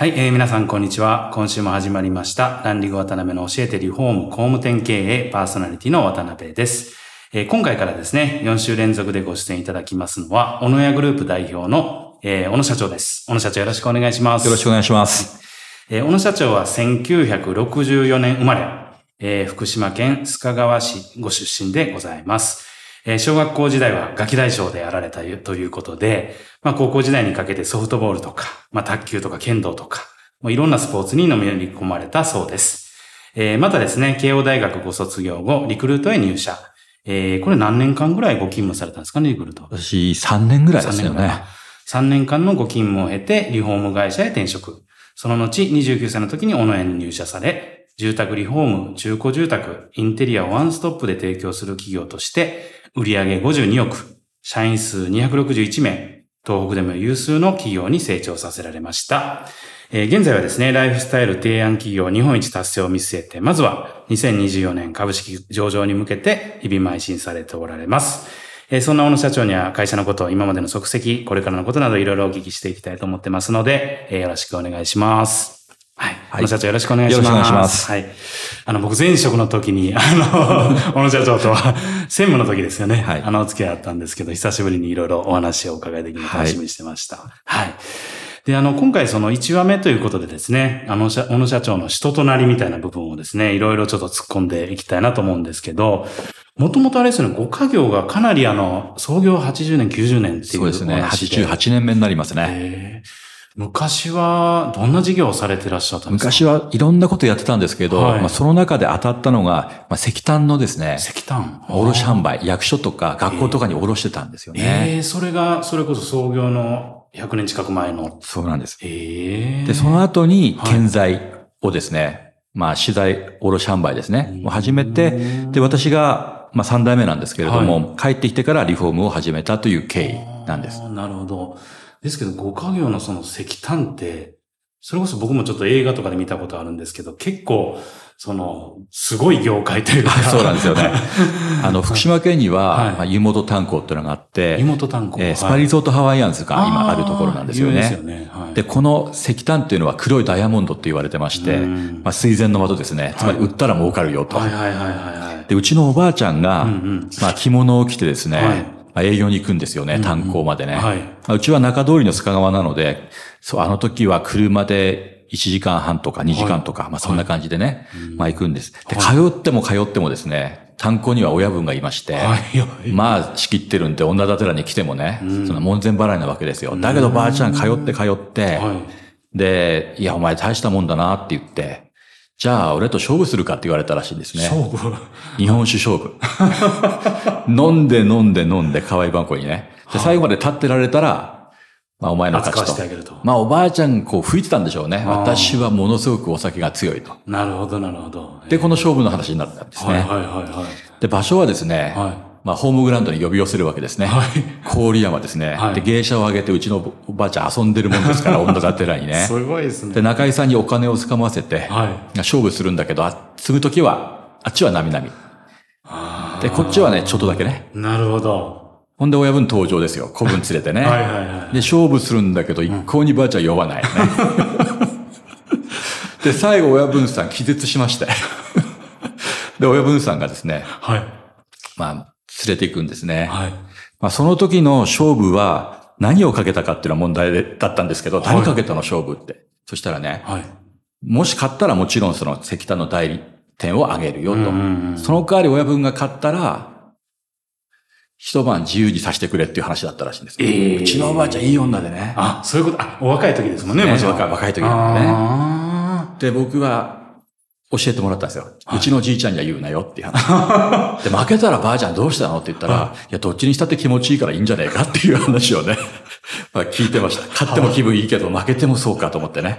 はい、えー、皆さんこんにちは。今週も始まりました。ランリグ渡辺の教えてリフォーム工務店経営パーソナリティの渡辺です。えー今回からですね、4週連続でご出演いただきますのは、小野屋グループ代表の、えー小野社長です。小野社長よろしくお願いします。よろしくお願いします。えー小野社長は1964年生まれ、えー福島県須賀川市ご出身でございます。えー小学校時代はガキ大将でやられたということで、まあ高校時代にかけてソフトボールとか、まあ卓球とか剣道とか、もういろんなスポーツにのめり込まれたそうです。えーまたですね、慶応大学ご卒業後、リクルートへ入社。えーこれ何年間ぐらいご勤務されたんですかね、リクルート。私、3年ぐらいですよね。3年間のご勤務を経て、リフォーム会社へ転職。その後、29歳の時に小野園に入社され、住宅リフォーム、中古住宅、インテリアをワンストップで提供する企業として、売上52億、社員数261名、東北でも有数の企業に成長させられました。えー現在はですね、ライフスタイル提案企業日本一達成を見据えて、まずは2024年株式上場に向けて日々邁進されておられます。えーそんな小野社長には会社のこと、今までの足跡、これからのことなどいろいろお聞きしていきたいと思ってますので、えーよろしくお願いします。はい。小野社長よろしくお願いします。よろしくお願いしますはい。あの、僕前職の時に、あの、小野社長とは、専務の時ですよね。はいあの、お付き合いあったんですけど、久しぶりにいろいろお話をお伺いできるのを楽しみにしてました。はい。で、あの、今回その1話目ということでですね、あの、社小野社長の人となりみたいな部分をですね、いろいろちょっと突っ込んでいきたいなと思うんですけど、もともとあれですよね、ご家業がかなりあの、創業80年、90年っていうそうですね。お話で88年目になりますね。昔はどんな事業をされてらっしゃったんですか？昔はいろんなことやってたんですけど、はいまあ、その中で当たったのが、まあ、石炭のですね、石炭。卸販売、役所とか学校とかに卸してたんですよね。ええそれが、それこそ創業の100年近く前の。そうなんです。ええで、その後にはい建材をですね、まあ、資材卸販売ですね、を始めて、で、私が、まあ、3代目なんですけれども、帰ってきてからリフォームを始めたという経緯なんですなるほど。ですけど、ご家業のその石炭って、それこそ僕もちょっと映画とかで見たことあるんですけど、結構、その、すごい業界というか。そうなんですよね。あの、福島県には、はいまあ、湯本炭鉱っていうのがあって、湯本炭鉱。えースパリゾートハワイアンズが今あるところなんですよね。ですよね。はい。で、この石炭っていうのは黒いダイヤモンドって言われてまして、うんまあ、水前の的ですね。つまり売ったら儲かるよと。はいはいはいはいはい。で、うちのおばあちゃんが、うんうんまあ、着物を着てですね、はいまあ、営業に行くんですよね、炭鉱までね。はい。まあうちは中通りの須賀川なので、そう、あの時は車で1時間半とか2時間とか、まあそんな感じでね、まあ行くんです。で、通っても通ってもですね、炭鉱には親分がいまして、はいはいまあ仕切ってるんで女立てらに来てもね、その門前払いなわけですよ。だけどばあちゃん通って通って、はい。で、いやお前大したもんだなって言って、じゃあ俺と勝負するかって言われたらしいんですね。勝負？日本酒勝負。飲んで飲んで飲んで河合番号にね。で、最後まで立ってられたら、まあお前の勝ちと扱わせてあ。げると。まあおばあちゃんこう吹いてたんでしょうね。私はものすごくお酒が強いと。なるほど、なるほど。で、この勝負の話になったんですね。はいはいはいはい。で、場所はですね、はいまあホームグラウンドに呼び寄せるわけですね。はい郡山ですね。はいで、芸者を挙げてうちのおばあちゃん遊んでるもんですから、女がてらにね。すごいですね。で、中井さんにお金をつかませて、はい。勝負するんだけど、あ継ぐときは、あっちはなみなみ。で、こっちはね、ちょっとだけね。なるほど。ほんで親分登場ですよ。子分連れてね。はいはいはい。で、勝負するんだけど、一向にばあちゃん酔わない、ね。で、最後親分さん気絶しまして。で、親分さんがですね、はい。まあ、連れて行くんですね。はい。まあ、その時の勝負は何をかけたかっていうのは問題でだったんですけど、はい何かけたの勝負って。そしたらね、はい。もし勝ったらもちろんその石炭の代理店をあげるよと。その代わり親分が勝ったら、一晩自由にさせてくれっていう話だったらしいんです。ええうちのおばあちゃんいい女でね。あ、そういうこと、あ、お若い時ですもんね、ねもちろん。若い時なんでねあで、僕は教えてもらったんですよ。うちのじいちゃんには言うなよっていう話。で、負けたらばあちゃんどうしたのって言ったら、いや、どっちにしたって気持ちいいからいいんじゃねえかっていう話をね、まあ聞いてました。勝っても気分いいけど、負けてもそうかと思ってね。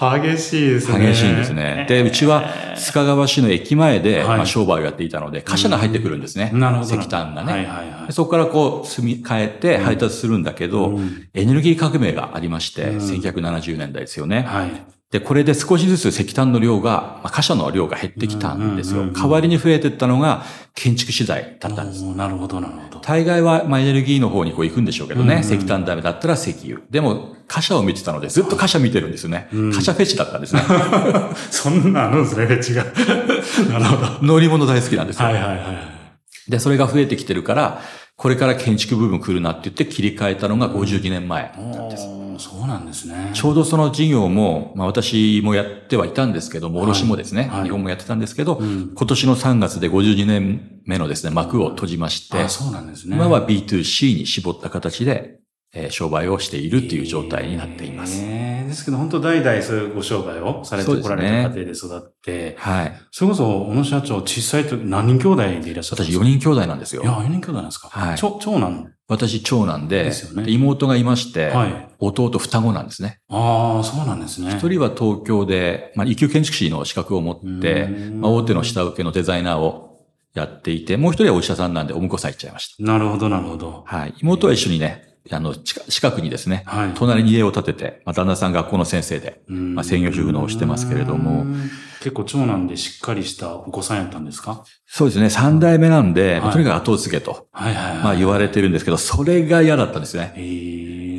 ー激しいですね。激しいんですね。で、うちは須賀川市の駅前で、はいまあ、商売をやっていたので、貨車が入ってくるんですね。なるほど。石炭がね。はいはいはいで。そこからこう、積み替えて配達するんだけど、うんエネルギー革命がありまして、うん1970年代ですよね。はい。で、これで少しずつ石炭の量が、まあ、貨車の量が減ってきたんですよ。うんうんうんうん代わりに増えていったのが建築資材だったんです。なるほど、なるほど。大概は、まあ、エネルギーの方にこう行くんでしょうけどね。うんうん石炭ダメだったら石油。でも、貨車を見てたので、ずっと貨車見てるんですよね。うん貨車フェチだったんですね。そんなあるんですね、違う。なるほど。乗り物大好きなんですよ。はいはいはい。で、それが増えてきてるから、これから建築部分来るなって言って切り替えたのが52年前なんです。そうなんですね。ちょうどその事業も、まあ私もやってはいたんですけども、はい卸もですね、はい日本もやってたんですけど、うん今年の3月で52年目のですね、幕を閉じまして、あ、そうなんですね。今は B2C に絞った形で、えー商売をしているっていう状態になっています。えーですけど、本当代々そういうご商売をされてこられた家庭で育って、はい。それこそ、小野社長、小さい時何人兄弟でいらっしゃったんで私すか？4人兄弟なんですよい。や、4人兄弟なんですか？はい長長男私長男でですよねで妹がいまして、はい。弟双子なんですね。ああ、そうなんですね。一人は東京で、まあ、一級建築士の資格を持ってう、んまあ、大手の下請けのデザイナーをやっていて、もう一人はお医者さんなんでお婿さん行っちゃいました。なるほど、なるほど。はい。妹は一緒にね、あの、近近くにですね、はい。隣に家を建てて、まあ、旦那さん学校の先生で、うん。まあ専業主婦のをしてますけれども。うん。結構長男でしっかりしたお子さんやったんですか？そうですね、三代目なんで、まあはい。とにかく後を継げと、はいはいはい。まあ言われてるんですけど、それが嫌だったんですね。えー、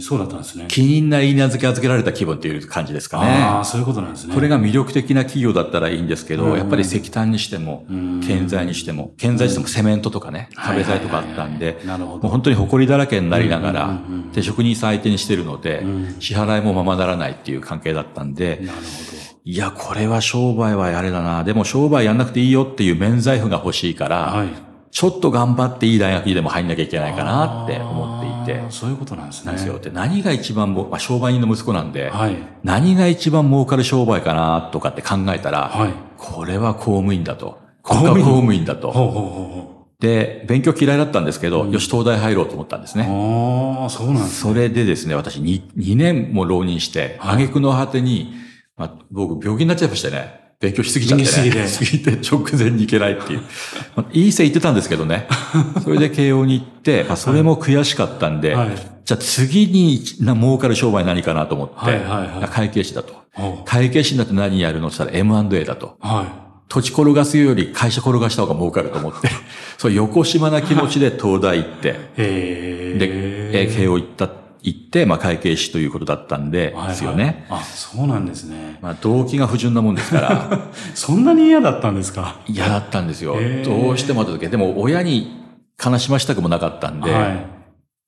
そうだったんですね。気にない稲付け預けられた気分っていう感じですかああ、ね。そういうことなんですね。これが魅力的な企業だったらいいんですけど、うんやっぱり石炭にしても、うん、建材にしても、建材にしてもセメントとかね、壁材とかあったんで。もう本当に埃だらけになりながらで、職人さん相手にしてるのでうん、支払いもままならないっていう関係だったんで、なるほいや、これは商売はやれだな。でも商売やんなくていいよっていう免罪符が欲しいかど。ら、はい。ちょっと頑張っていい大学にでも入んなきゃいけないかなって思っていて。そういうことなんですね。なんですよ。で、何が一番も、まあ、商売人の息子なんで、はい。何が一番儲かる商売かなとかって考えたら、はい。これは公務員だと。公務員？国家公務員だと。ほうほうほうほで、勉強嫌いだったんですけど、よし、東大入ろうと思ったんですう。ね。ああ、そうなんですね。それでですね、私 2, 2年も浪人して、はい挙句の果てに、まあ、僕病気になっちゃいましてね。勉強しすぎちゃってね。しすぎて直前に行けないっていう。まあ、いい線行ってたんですけどね。それで慶応に行って、まあ、それも悔しかったんで、はい。じゃあ次にな儲かる商売何かなと思って、はいはいはい会計士だと。ほ会計士になって何やるのって言ったら M&A だと。うはい。土地転がすより会社転がした方が儲かると思って、そう横島な気持ちで東大行って。で、えー慶応行った、行って、まあ会計士ということだったんで、はいはいですよね。。あ、そうなんですね。まあ動機が不純なもんですから、そんなに嫌だったんですか？嫌だったんですよどうしても後付け。でも親に悲しましたくもなかったんで、はい。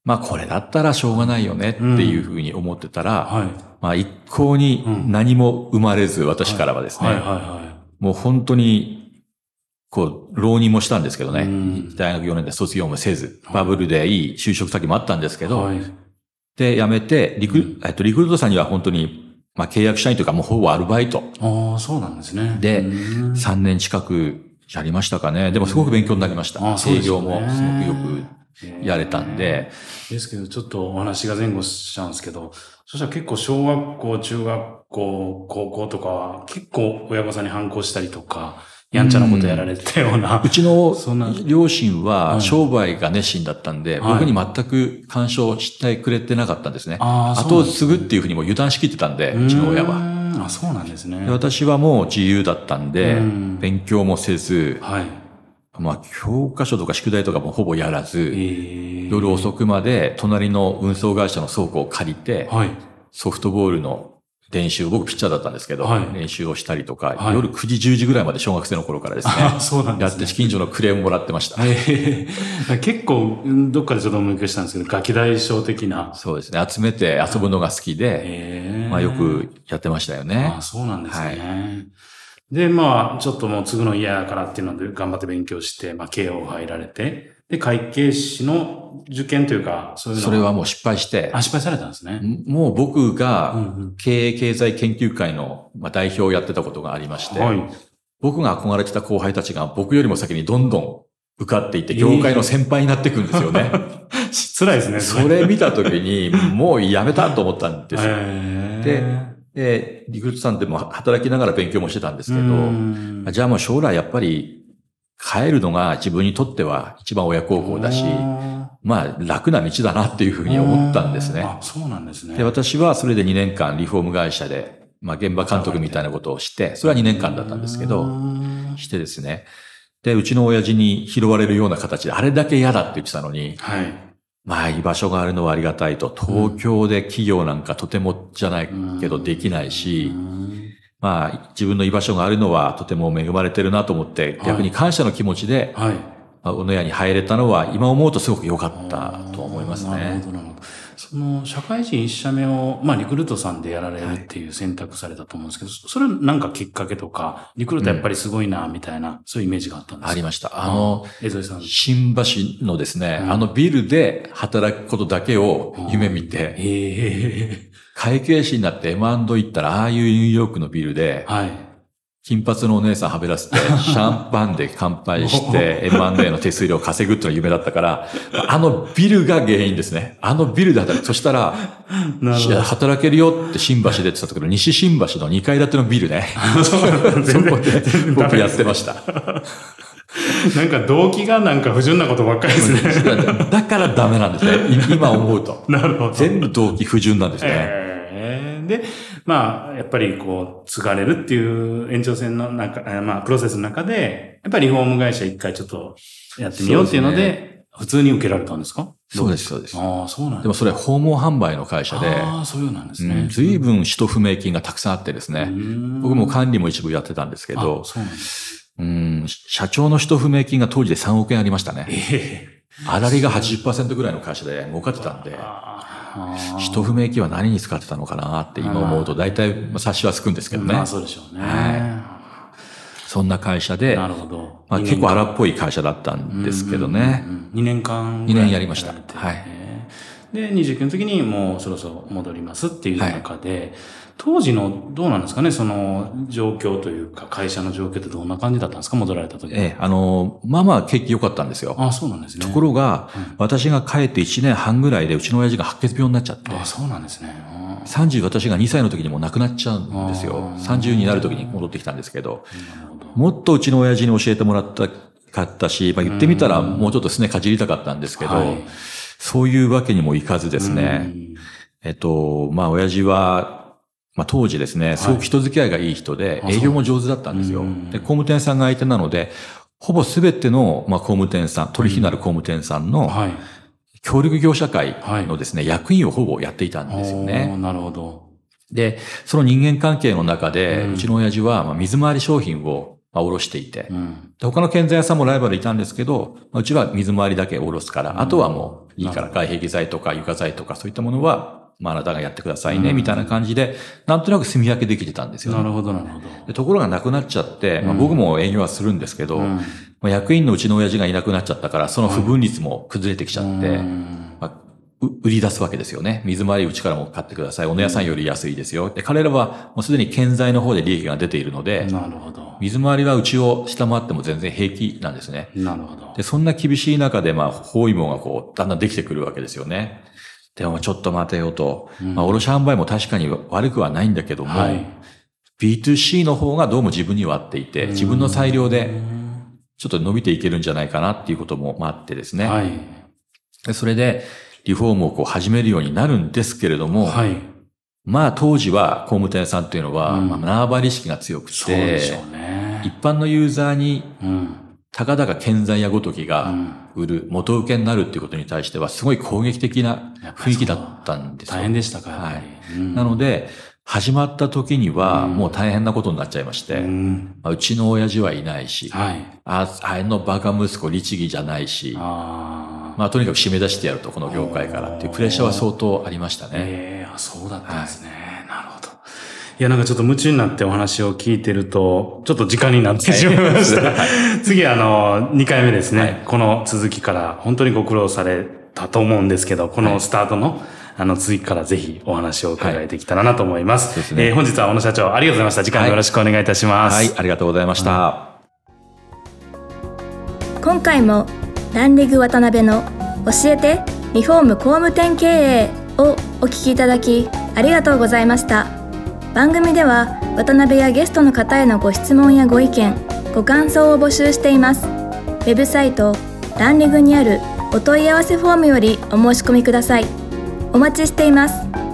まあこれだったらしょうがないよねっていうふうに思ってたら、はい。まあ一向にうん何も生まれず、私からはですね、はいはいはもう本当に、こう、浪人もしたんですけどね、うん大学4年で卒業もせず、バブルでいい就職先もあったんですけい。ど、はい。で、辞めて、リク、うんえっと、リクルートさんには本当に、まあ契約社員というかもうほぼアルバイトああ、そうなんですね。でうん3年近くやりましたかね。でもすごく勉強になりました。あそうで営業すよねもすごくよくやれたんで、ですけど、ちょっとお話が前後しちゃうんですけど、そしたら結構小学校、中学校、高校とかは結構親御さんに反抗したりとか、やんちゃなことやられてたような。うちの両親ははい商売が熱心だったんで、はい僕に全く干渉してくれてなかったんですね。後を継ぐっていうふうにもう油断しきってたんで、うちの親は。は。あ、そうなんですね。で私はもう自由だったんでうん、勉強もせず、はい。まあ、教科書とか宿題とかもほぼやらず、え夜遅くまで隣の運送会社の倉庫を借りて、はい。ソフトボールの練習、僕ピッチャーだったんですけど、はい練習をしたりとか、はい夜9時、10時ぐらいまで小学生の頃からですね、あそうなんですねやって近所のクレームもらってました。ええ 結構、うんどっかでちょっと思い返したんですけど、ガキ大将的な。そうですね。集めて遊ぶのが好きで、ええまあよくやってましたよねあ。そうなんですね。で、まあ、ちょっともう継ぐの嫌やからっていうので頑張って勉強して、まあ、慶応入られて、で、会計士の受験というか、そういうのそれはもう失敗してあ、、失敗されたんですね。もう僕うんがうん経営経済研究会のまあ代表をやってたことがありまして、はい。僕が憧れてた後輩たちが僕よりも先にどんどん受かっていって、業界の先輩になっていくんですよね。辛いですね。それ見たときに、もうやめたと思ったんですよ。で、で、リクルートさんでも働きながら勉強もしてたんですけうど、んじゃあもう将来やっぱり帰るのが自分にとっては一番親孝行だし、まあ楽な道だなっていうふうに思ったんですね。あ、そうなんですね。で、私はそれで2年間リフォーム会社で、まあ現場監督みたいなことをして、それは2年間だったんですけうど、んしてですね。で、うちの親父に拾われるような形で、あれだけ嫌だって言ってたのに、はい。まあ居場所があるのはありがたいと、東京で企業なんかとてもじゃないけどできないし、まあ自分の居場所があるのはとても恵まれてるなと思って、逆に感謝の気持ちで、はい。まあ小野屋に入れたのは今思うとすごく良かったと思いますねなるほ。ど、なるほど。その、社会人一社目を、まあ、リクルートさんでやられるっていう選択されたと思うんですけど、それなんかきっかけとか、リクルートやっぱりすごいな、みたいな、そういうイメージがあったんですか？ありました。あの、江添さん。新橋のですね、うんあのビルで働くことだけを夢見て、え会計士になって M&A 行ったら、ああいうニューヨークのビルでえ、はい。金髪のお姉さんはべらせて、シャンパンで乾杯して、M&A の手数料稼ぐっていうのが夢だったから、あのビルが原因ですね。あのビルで働く。そしたら。働けるよって新橋でって言ってたけど、西新橋の2階建てのビルね。そこで僕やってました。なんか動機がなんか不純なことばっかりですね。だからダメなんですね。い今思うと。なるほど。全部動機不純なんですね。えーで、まあ、やっぱりこう、継がれるっていう延長線の中、えーまあ、プロセスの中で、やっぱりリフォーム会社一回ちょっとやってみようっていうのでで、普通に受けられたんですか？そうです、そうです。ああ、そうなんでもそれ訪問販売の会社で、ああ、そういうなんですうねん。随分使途不明金がたくさんあってですね。僕も管理も一部やってたんですけけど、そうなんです。うん、社長の使途不明金が当時で3億円ありましたね。ええあらりが80%ぐらいの会社で儲かってたんで、ああ使途不明金は何に使ってたのかなって今思うと、大体まあ察しはつくんですけどねまあ、。そうでしょうね。そんな会社で、なるほど。まあ、結構荒っぽい会社だったんですけどね。2年間二年やりましたはいで、29の時にもうそろそろ戻りますっていう中で、当時のどうなんですかね、その状況というか、会社の状況ってどんな感じだったんですか、戻られた時ええ、あの、まあまあ景気良かったんですよ。あそうなんですね。ところが、私が帰って1年半ぐらいでうちの親父が白血病になっちゃって、あそうなんですね。あ30私が2歳の時にもう亡くなっちゃうんですよ。あー30になる時に戻ってきたんですけど、なるほど。もっとうちの親父に教えてもらったかったし、まあ、言ってみたらもうちょっとすねかじりたかったんですけど、はいそういうわけにもいかずですね、うんえっと、まあ親父は、まあ当時ですね、すごく人付き合いがいい人で、あ営業も上手だったんですようん。で、工務店さんが相手なので、ほぼすべての、まあ、工務店さん、取引のある工務店さんのはい。協力業者会のですね、役員をほぼやっていたんですよね。なるほど。で、その人間関係の中で、ううんちの親父は、まあ、水回り商品を、まあ、卸していて、うん。で他の建材屋さんもライバルいたんですけど、まあうちは水回りだけ卸すから、うん。あとはもういいから外壁材とか床材とかそういったものは、まああなたがやってくださいね、うん。みたいな感じで、なんとなく住み分けできてたんですよ、ね。なるほど、なるほど。でところがなくなっちゃって、まあ、うん僕も営業はするんですけど、うん。まあ、役員のうちの親父がいなくなっちゃったから、その不分率も崩れてきちゃって、うん。まあう売り出すわけですよね。水回りうちからも買ってください。お野屋さんより安いですよ。で、彼らはもうすでに建材の方で利益が出ているので、なるほど。水回りはうちを下回っても全然平気なんですね。なるほど。で、そんな厳しい中で、まあ、包囲網がこう、だんだんできてくるわけですよね。でも、ちょっと待てよと。うんまあ、卸販売も確かに悪くはないんだけども、はい。B2C の方がどうも自分には合っていて、自分の裁量でちょっと伸びていけるんじゃないかなっていうこともまああってですね。はい。でそれで、リフォームをこう始めるようになるんですけれども、はい。まあ当時は工務店さんっていうのは、うんまあ、縄張り意識が強くて、そうでしょうね。一般のユーザーにうん。たかだか建材やごときが売る、元請けになるっていうことに対しては、すごい攻撃的な雰囲気だったんですよ。大変でしたかはい。うんなので、始まった時には、もう大変なことになっちゃいまして、うんまあうちの親父はいないし、はい。ああのバカ息子律儀じゃないし、ああ。まあとにかく締め出してやると、この業界からっていうプレッシャーは相当ありましたね。ええあ、そうだったんですね。なるほど。いや、なんかちょっと夢中になってお話を聞いてると、ちょっと時間になってしまいました。次、あの、2回目ですね、はいこの続きから、本当にご苦労されたと思うんですけど、このスタートの、あの、続きからぜひお話を伺えてきたらなと思います。そうですねえー本日は小野社長、ありがとうございました。次回もよろしくお願いいたします。はい、ありがとうございました。今回もランリグ渡辺の教えてリフォーム工務店経営をお聞きいただきありがとうございました。番組では渡辺やゲストの方へのご質問やご意見ご感想を募集しています。ウェブサイトランリグにあるお問い合わせフォームよりお申し込みください。お待ちしています。